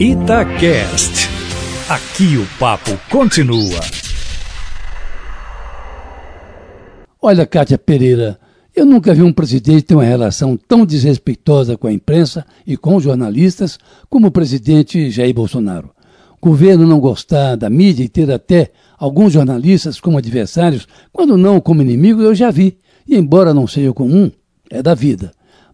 Itacast. Aqui o papo continua. Olha, Kátia Pereira, eu nunca vi um presidente ter uma relação tão desrespeitosa com a imprensa e com os jornalistas como o presidente Jair Bolsonaro. O governo não gostar da mídia e ter até alguns jornalistas como adversários, quando não como inimigos, eu já vi. E embora não seja comum, é da vida.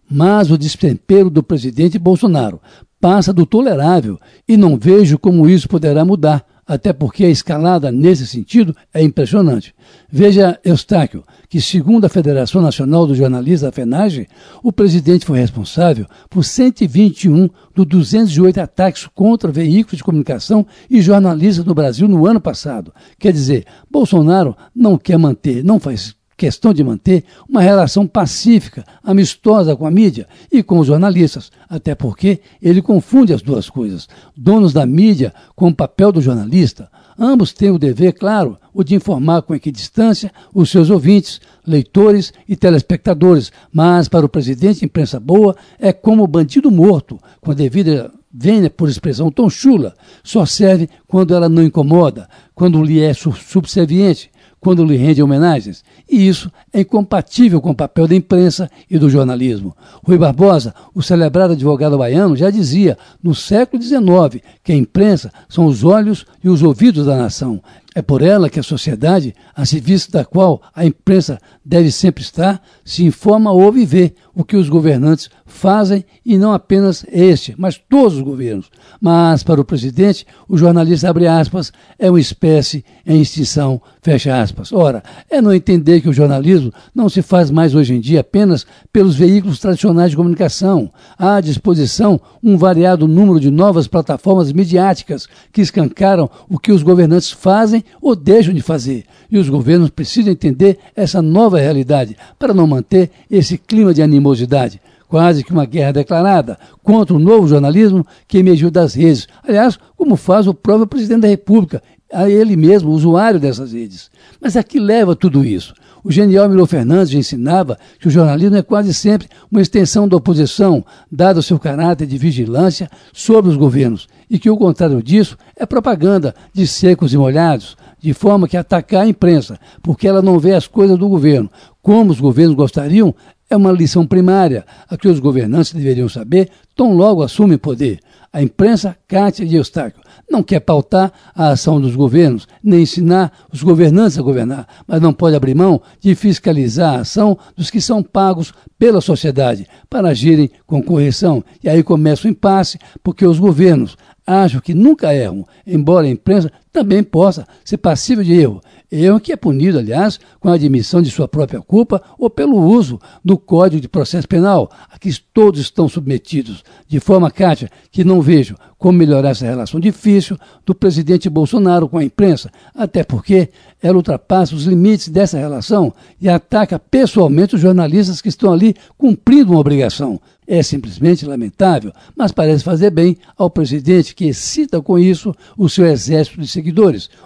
Mas o destempero do presidente Bolsonaro passa do tolerável e não vejo como isso poderá mudar, até porque a escalada nesse sentido é impressionante. Veja, Eustáquio, que segundo a Federação Nacional dos Jornalistas, a FENAGE, o presidente foi responsável por 121 dos 208 ataques contra veículos de comunicação e jornalistas no Brasil no ano passado. Quer dizer, Bolsonaro não quer manter, não faz questão de manter uma relação pacífica, amistosa com a mídia e com os jornalistas, até porque ele confunde as duas coisas. Donos da mídia com o papel do jornalista. Ambos têm o dever, claro, o de informar com equidistância os seus ouvintes, leitores e telespectadores, mas para o presidente, imprensa boa é como bandido morto, com a devida venha por expressão tão chula, só serve quando ela não incomoda, quando lhe é subserviente, quando lhe rende homenagens, e isso é incompatível com o papel da imprensa e do jornalismo. Rui Barbosa, o celebrado advogado baiano, já dizia, no século XIX, que a imprensa são os olhos e os ouvidos da nação. É por ela que a sociedade, a serviço da qual a imprensa deve sempre estar, se informa, e vê o que os governantes fazem e não apenas este, mas todos os governos. Mas, para o presidente, o jornalista, abre aspas, é uma espécie em extinção, fecha aspas. Ora, é não entender que o jornalismo não se faz mais hoje em dia apenas pelos veículos tradicionais de comunicação. Há à disposição um variado número de novas plataformas midiáticas que escancaram o que os governantes fazem ou deixam de fazer. E os governos precisam entender essa nova realidade para não manter esse clima de animosidade. Quase que uma guerra declarada contra o novo jornalismo que emergiu das redes. Aliás, como faz o próprio presidente da República, a ele mesmo, usuário dessas redes. Mas a que leva tudo isso? O genial Milo Fernandes ensinava que o jornalismo é quase sempre uma extensão da oposição, dado o seu caráter de vigilância sobre os governos, e que o contrário disso é propaganda de secos e molhados, de forma que atacar a imprensa, porque ela não vê as coisas do governo como os governos gostariam, é uma lição primária a que os governantes deveriam saber tão logo assumem poder. A imprensa, Cátia e Eustáquio, não quer pautar a ação dos governos, nem ensinar os governantes a governar, mas não pode abrir mão de fiscalizar a ação dos que são pagos pela sociedade para agirem com correção. E aí começa o impasse, porque os governos acham que nunca erram, embora a imprensa também possa ser passível de erro. Erro que é punido, aliás, com a admissão de sua própria culpa ou pelo uso do Código de Processo Penal, a que todos estão submetidos. De forma, Kátia, que não vejo como melhorar essa relação difícil do presidente Bolsonaro com a imprensa, até porque ela ultrapassa os limites dessa relação e ataca pessoalmente os jornalistas que estão ali cumprindo uma obrigação. É simplesmente lamentável, mas parece fazer bem ao presidente que excita com isso o seu exército de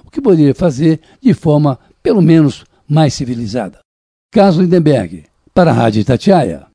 o que poderia fazer de forma, pelo menos, mais civilizada. Carlos Lindenberg, para a Rádio Itatiaia.